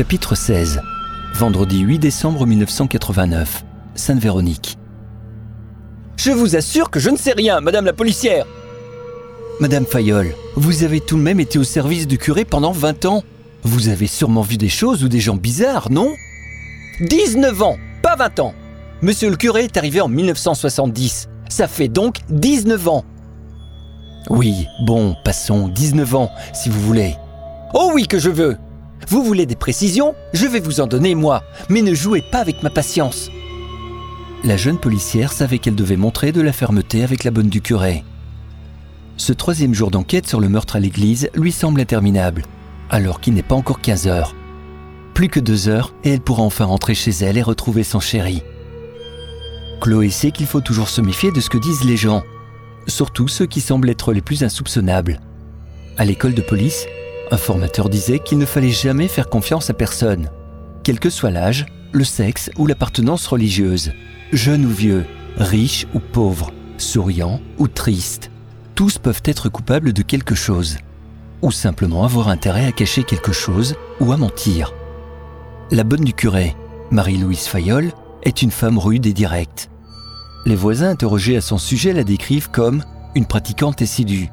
Chapitre 16 Vendredi 8 décembre 1989 Sainte-Véronique Je vous assure que je ne sais rien, madame la policière Madame Fayolle, vous avez tout de même été au service du curé pendant 20 ans. Vous avez sûrement vu des choses ou des gens bizarres, non? 19 ans, pas 20 ans Monsieur le curé est arrivé en 1970. Ça fait donc 19 ans. Oui, bon, passons, 19 ans, si vous voulez. Oh oui que je veux Vous voulez des précisions Je vais vous en donner, moi, mais ne jouez pas avec ma patience. La jeune policière savait qu'elle devait montrer de la fermeté avec la bonne du curé. Ce troisième jour d'enquête sur le meurtre à l'église lui semble interminable, alors qu'il n'est pas encore 15 heures. Plus que deux heures et elle pourra enfin rentrer chez elle et retrouver son chéri. Chloé sait qu'il faut toujours se méfier de ce que disent les gens, surtout ceux qui semblent être les plus insoupçonnables. À l'école de police, un formateur disait qu'il ne fallait jamais faire confiance à personne, quel que soit l'âge, le sexe ou l'appartenance religieuse, jeune ou vieux, riche ou pauvre, souriant ou triste. Tous peuvent être coupables de quelque chose, ou simplement avoir intérêt à cacher quelque chose ou à mentir. La bonne du curé, Marie-Louise Fayolle, est une femme rude et directe. Les voisins interrogés à son sujet la décrivent comme une pratiquante assidue,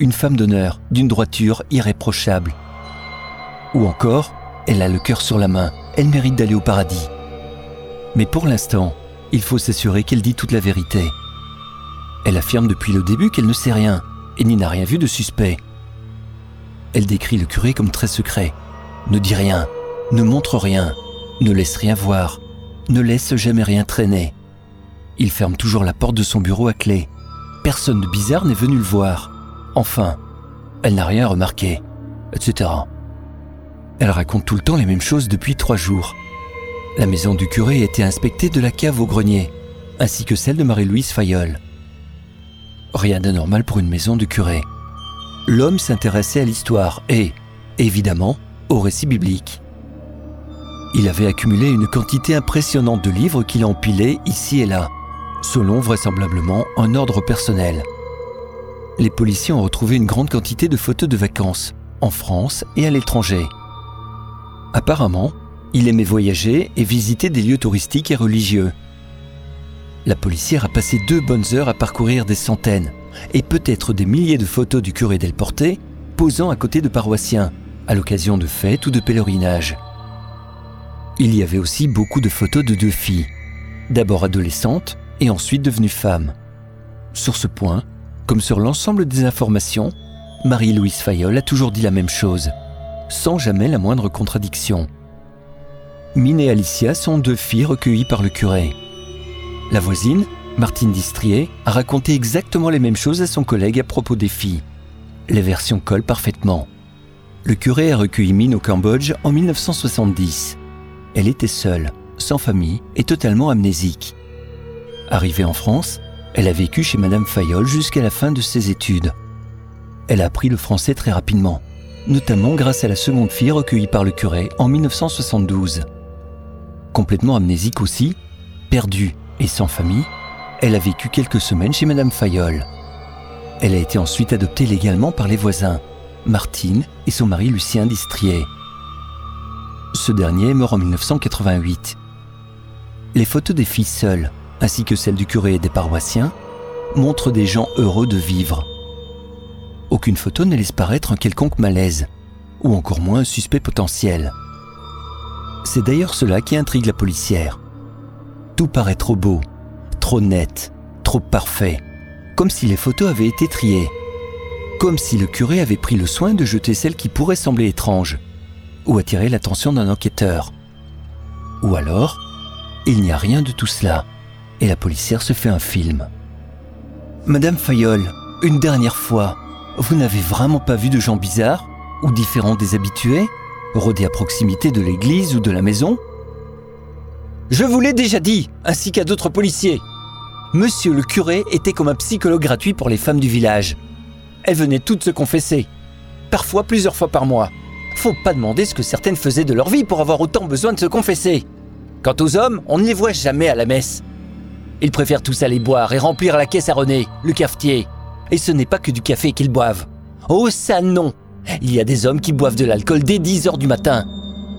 une femme d'honneur, d'une droiture irréprochable. Ou encore, elle a le cœur sur la main, elle mérite d'aller au paradis. Mais pour l'instant, il faut s'assurer qu'elle dit toute la vérité. Elle affirme depuis le début qu'elle ne sait rien et n'y n'a rien vu de suspect. Elle décrit le curé comme très secret. Ne dit rien, ne montre rien, ne laisse rien voir, ne laisse jamais rien traîner. Il ferme toujours la porte de son bureau à clé. Personne de bizarre n'est venu le voir. Enfin, elle n'a rien remarqué, etc. Elle raconte tout le temps les mêmes choses depuis trois jours. La maison du curé a été inspectée de la cave au grenier, ainsi que celle de Marie-Louise Fayolle. Rien d'anormal pour une maison du curé. L'homme s'intéressait à l'histoire et, évidemment, au récit biblique. Il avait accumulé une quantité impressionnante de livres qu'il empilait ici et là selon vraisemblablement un ordre personnel. Les policiers ont retrouvé une grande quantité de photos de vacances, en France et à l'étranger. Apparemment, il aimait voyager et visiter des lieux touristiques et religieux. La policière a passé deux bonnes heures à parcourir des centaines et peut-être des milliers de photos du curé Del Porté posant à côté de paroissiens, à l'occasion de fêtes ou de pèlerinages. Il y avait aussi beaucoup de photos de deux filles, d'abord adolescentes, et ensuite devenue femme. Sur ce point, comme sur l'ensemble des informations, Marie-Louise Fayolle a toujours dit la même chose, sans jamais la moindre contradiction. Mine et Alicia sont deux filles recueillies par le curé. La voisine, Martine Distrier, a raconté exactement les mêmes choses à son collègue à propos des filles. Les versions collent parfaitement. Le curé a recueilli Mine au Cambodge en 1970. Elle était seule, sans famille et totalement amnésique. Arrivée en France, elle a vécu chez Madame Fayolle jusqu'à la fin de ses études. Elle a appris le français très rapidement, notamment grâce à la seconde fille recueillie par le curé en 1972. Complètement amnésique aussi, perdue et sans famille, elle a vécu quelques semaines chez Madame Fayolle. Elle a été ensuite adoptée légalement par les voisins, Martine et son mari Lucien Distrier. Ce dernier est mort en 1988. Les photos des filles seules ainsi que celle du curé et des paroissiens, montrent des gens heureux de vivre. Aucune photo ne laisse paraître un quelconque malaise, ou encore moins un suspect potentiel. C'est d'ailleurs cela qui intrigue la policière. Tout paraît trop beau, trop net, trop parfait, comme si les photos avaient été triées, comme si le curé avait pris le soin de jeter celles qui pourraient sembler étranges, ou attirer l'attention d'un enquêteur. Ou alors, il n'y a rien de tout cela et la policière se fait un film. Madame Fayolle, une dernière fois, vous n'avez vraiment pas vu de gens bizarres ou différents des habitués, rôder à proximité de l'église ou de la maison? Je vous l'ai déjà dit, ainsi qu'à d'autres policiers. Monsieur le curé était comme un psychologue gratuit pour les femmes du village. Elles venaient toutes se confesser, parfois plusieurs fois par mois. Faut pas demander ce que certaines faisaient de leur vie pour avoir autant besoin de se confesser. Quant aux hommes, on ne les voit jamais à la messe. Ils préfèrent tous aller boire et remplir la caisse à René, le cafetier. Et ce n'est pas que du café qu'ils boivent. Oh ça non Il y a des hommes qui boivent de l'alcool dès 10 heures du matin.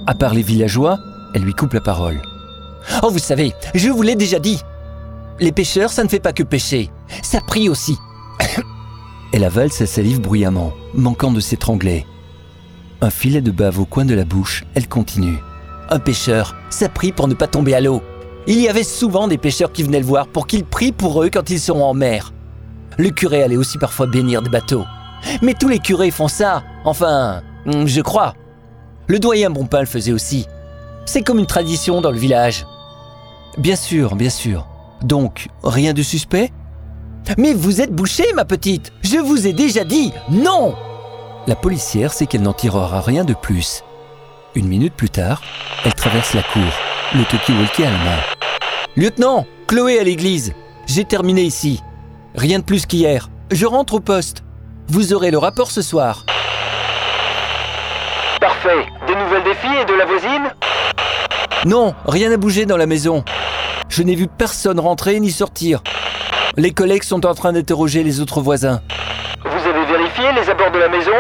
À part les villageois, elle lui coupe la parole. Oh, vous savez, je vous l'ai déjà dit. Les pêcheurs, ça ne fait pas que pêcher. Ça prie aussi. Elle avale sa salive bruyamment, manquant de s'étrangler. Un filet de bave au coin de la bouche, elle continue. Un pêcheur, ça prie pour ne pas tomber à l'eau. Il y avait souvent des pêcheurs qui venaient le voir pour qu'il prie pour eux quand ils seront en mer. Le curé allait aussi parfois bénir des bateaux. Mais tous les curés font ça. Enfin, je crois. Le doyen Bonpin le faisait aussi. C'est comme une tradition dans le village. Bien sûr, bien sûr. Donc, rien de suspect? Mais vous êtes bouchée, ma petite Je vous ai déjà dit non La policière sait qu'elle n'en tirera rien de plus. Une minute plus tard, elle traverse la cour, le talkie-walkie à la main. Lieutenant, Chloé à l'église. J'ai terminé ici. Rien de plus qu'hier. Je rentre au poste. Vous aurez le rapport ce soir. Parfait. Des nouvelles des filles et de la voisine? Non, rien n'a bougé dans la maison. Je n'ai vu personne rentrer ni sortir. Les collègues sont en train d'interroger les autres voisins. Vous avez vérifié les abords de la maison?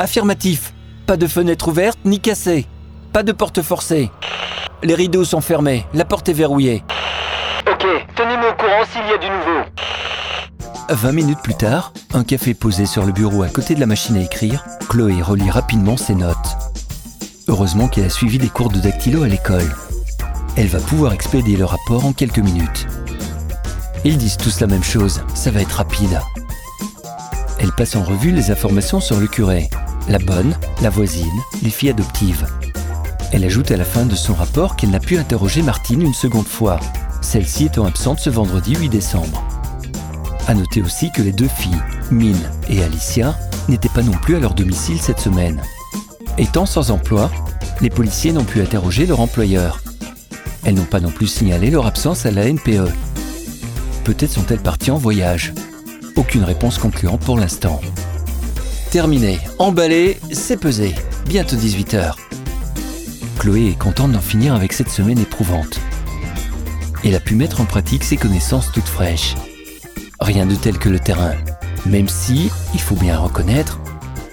Affirmatif. Pas de fenêtre ouverte ni cassée. Pas de porte forcée. Les rideaux sont fermés. La porte est verrouillée. Ok, tenez-moi au courant s'il y a du nouveau. 20 minutes plus tard, un café posé sur le bureau à côté de la machine à écrire, Chloé relit rapidement ses notes. Heureusement qu'elle a suivi des cours de dactylo à l'école. Elle va pouvoir expédier le rapport en quelques minutes. Ils disent tous la même chose, ça va être rapide. Elle passe en revue les informations sur le curé, la bonne, la voisine, les filles adoptives. Elle ajoute à la fin de son rapport qu'elle n'a pu interroger Martine une seconde fois, celle-ci étant absente ce vendredi 8 décembre. A noter aussi que les deux filles, Mine et Alicia, n'étaient pas non plus à leur domicile cette semaine. Étant sans emploi, les policiers n'ont pu interroger leur employeur. Elles n'ont pas non plus signalé leur absence à la NPE. Peut-être sont-elles parties en voyage. Aucune réponse concluante pour l'instant. Terminé. Emballé, c'est pesé. Bientôt 18h. Chloé est contente d'en finir avec cette semaine éprouvante. Elle a pu mettre en pratique ses connaissances toutes fraîches. Rien de tel que le terrain, même si, il faut bien reconnaître,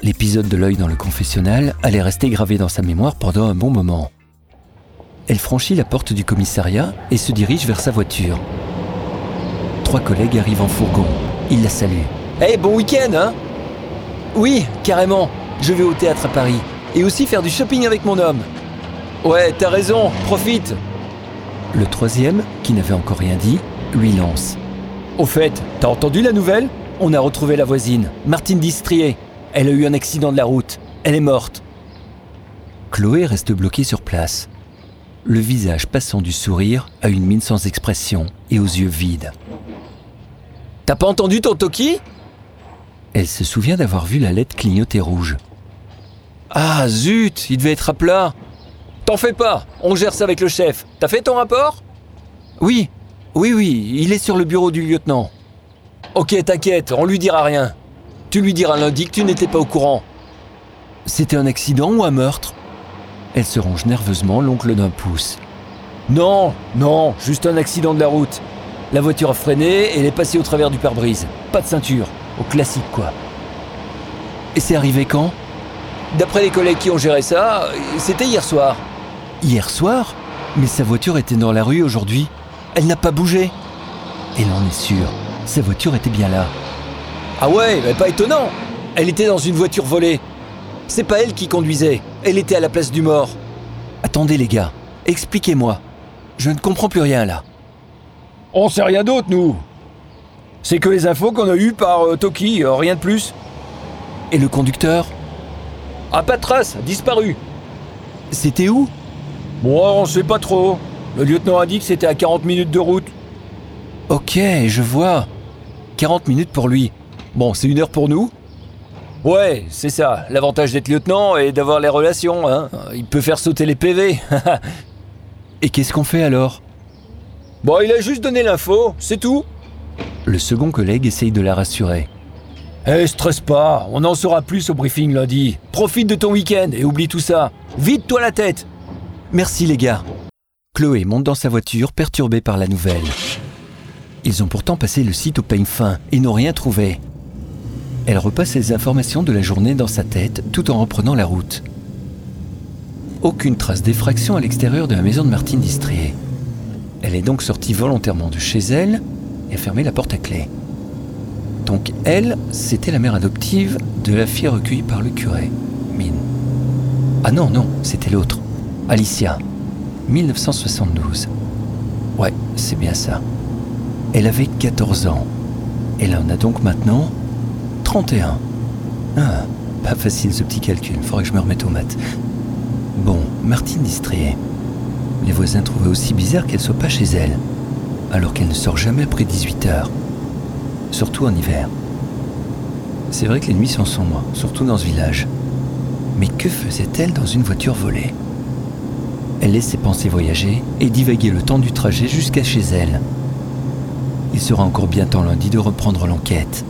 l'épisode de l'œil dans le confessionnal allait rester gravé dans sa mémoire pendant un bon moment. Elle franchit la porte du commissariat et se dirige vers sa voiture. Trois collègues arrivent en fourgon. Ils la saluent. Eh, bon week-end, hein? Oui, carrément. Je vais au théâtre à Paris. Et aussi faire du shopping avec mon homme. Ouais, t'as raison, profite. Le troisième, qui n'avait encore rien dit, lui lance. Au fait, t'as entendu la nouvelle? On a retrouvé la voisine, Martine Distrier. Elle a eu un accident de la route. Elle est morte. Chloé reste bloquée sur place. Le visage passant du sourire à une mine sans expression et aux yeux vides. T'as pas entendu ton Toki? Elle se souvient d'avoir vu la lettre clignoter rouge. Ah zut, il devait être à plat. T'en fais pas, on gère ça avec le chef. T'as fait ton rapport? Oui, oui, oui, il est sur le bureau du lieutenant. Ok, t'inquiète, on lui dira rien. Tu lui diras lundi que tu n'étais pas au courant. C'était un accident ou un meurtre? Elle se ronge nerveusement l'oncle d'un pouce. Non, non, juste un accident de la route. La voiture a freiné et elle est passée au travers du pare-brise. Pas de ceinture, au classique quoi. Et c'est arrivé quand? D'après les collègues qui ont géré ça, c'était hier soir. Hier soir Mais sa voiture était dans la rue aujourd'hui. Elle n'a pas bougé. Elle en est sûre. Sa voiture était bien là. Ah ouais, mais pas étonnant. Elle était dans une voiture volée. C'est pas elle qui conduisait. Elle était à la place du mort. Attendez les gars, expliquez-moi. Je ne comprends plus rien là. On sait rien d'autre, nous. C'est que les infos qu'on a eues par euh, Toki, euh, rien de plus. Et le conducteur? Ah, pas de trace, disparu. C'était où? Moi, on sait pas trop. Le lieutenant a dit que c'était à 40 minutes de route. Ok, je vois. 40 minutes pour lui. Bon, c'est une heure pour nous? Ouais, c'est ça. L'avantage d'être lieutenant et d'avoir les relations, hein. Il peut faire sauter les PV. et qu'est-ce qu'on fait alors? Bon, il a juste donné l'info, c'est tout. Le second collègue essaye de la rassurer. Eh, stresse pas, on en saura plus au briefing lundi. Profite de ton week-end et oublie tout ça. Vide-toi la tête. Merci les gars. Chloé monte dans sa voiture, perturbée par la nouvelle. Ils ont pourtant passé le site au peigne fin et n'ont rien trouvé. Elle repasse les informations de la journée dans sa tête tout en reprenant la route. aucune trace d'effraction à l'extérieur de la maison de Martine Distrier. Elle est donc sortie volontairement de chez elle et a fermé la porte à clé. Donc elle, c'était la mère adoptive de la fille recueillie par le curé, Mine. Ah non, non, c'était l'autre, Alicia, 1972. Ouais, c'est bien ça. Elle avait 14 ans. Elle en a donc maintenant 31. Ah, pas facile ce petit calcul, faudrait que je me remette aux maths. Bon, Martine distriée. Les voisins trouvaient aussi bizarre qu'elle soit pas chez elle, alors qu'elle ne sort jamais après 18 heures. Surtout en hiver. C'est vrai que les nuits sont sombres, surtout dans ce village. Mais que faisait-elle dans une voiture volée? Elle laisse ses pensées voyager et divaguer le temps du trajet jusqu'à chez elle. Il sera encore bien temps lundi de reprendre l'enquête.